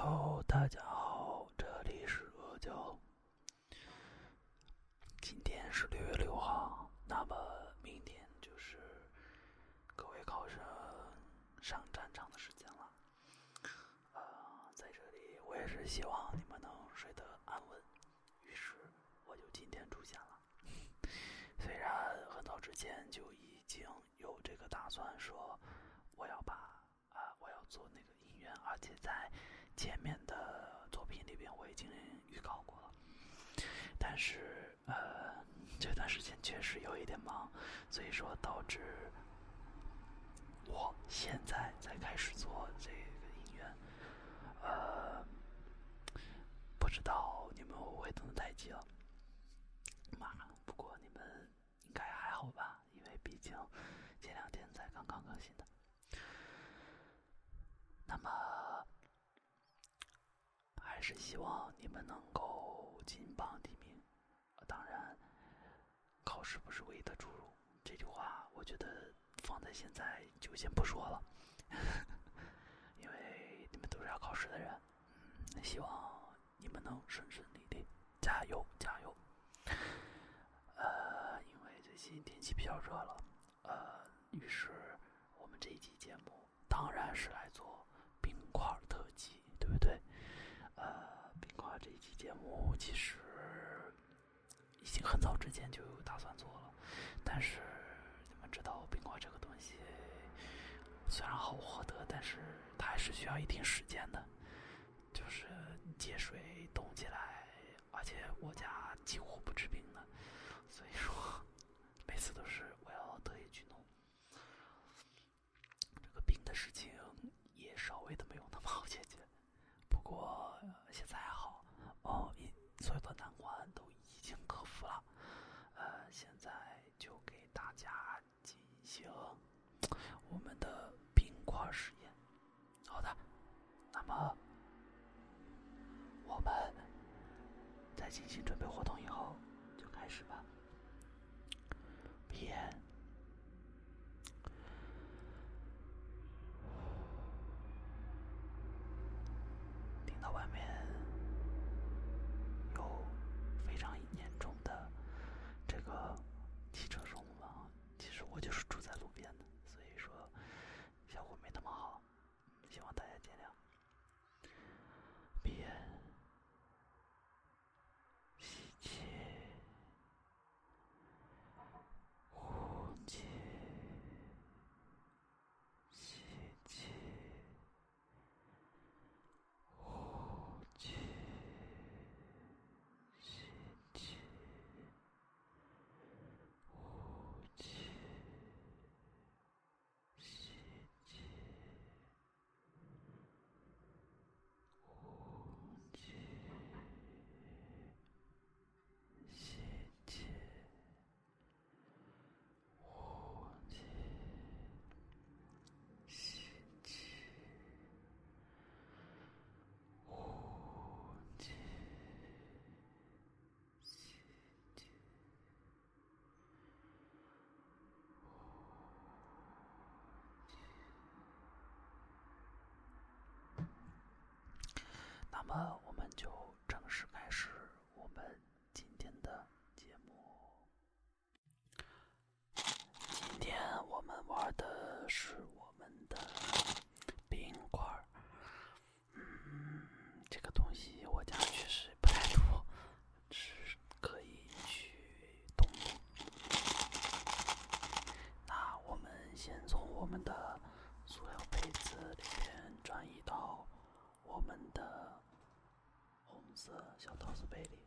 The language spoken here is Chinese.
Hello，大家好，这里是阿娇。今天是六月六号，那么明天就是各位考生上战场的时间了。呃，在这里我也是希望你们能睡得安稳，于是我就今天出现了。虽然很早之前就已经有这个打算，说我要把啊、我要做那个音乐，而且在前面的作品里边我已经预告过了，但是呃这段时间确实有一点忙，所以说导致我现在才开始做这个音乐，呃，不知道你们会不会等得太急了。妈，不过你们应该还好吧？因为毕竟前两天才刚刚更新的。那么，还是希望你们能够金榜题名。当然，考试不是唯一的出路。这句话，我觉得放在现在就先不说了，因为你们都是要考试的人。嗯，希望你们能顺顺利利，加油加油！呃，因为最近天气比较热了，呃，于是我们这一期节目当然是来做冰块特辑，对不对？呃，冰块这一期节目其实已经很早之前就打算做了，但是你们知道冰块这个东西虽然好获得，但是它还是需要一定时间的，就是接水冻起来，而且我家几乎不吃冰的，所以说每次都是我要特意去弄。这个冰的事情也稍微的没有那么好解决，不过、所有的难关都已经克服了。呃，现在就给大家进行我们的冰块实验。好的，那么我们在进行准备活动以后，就开始吧。闭眼。听到外面有非常严重的这个汽车声吗？其实我就是住在路边的，所以说效果没那么好，嗯希望大家见谅。闭眼，吸气，呼气，吸气。呼气，吸气，呼气，吸气，呼气，吸气，呼气，吸气。呼气，吸气，那么我们就正式开始我们今天的节目。今天我们玩的是我们的冰块儿。嗯，这个东西我家确实不太多，是可以去动动。那我们先从我们的塑料杯子里边小陶瓷杯里。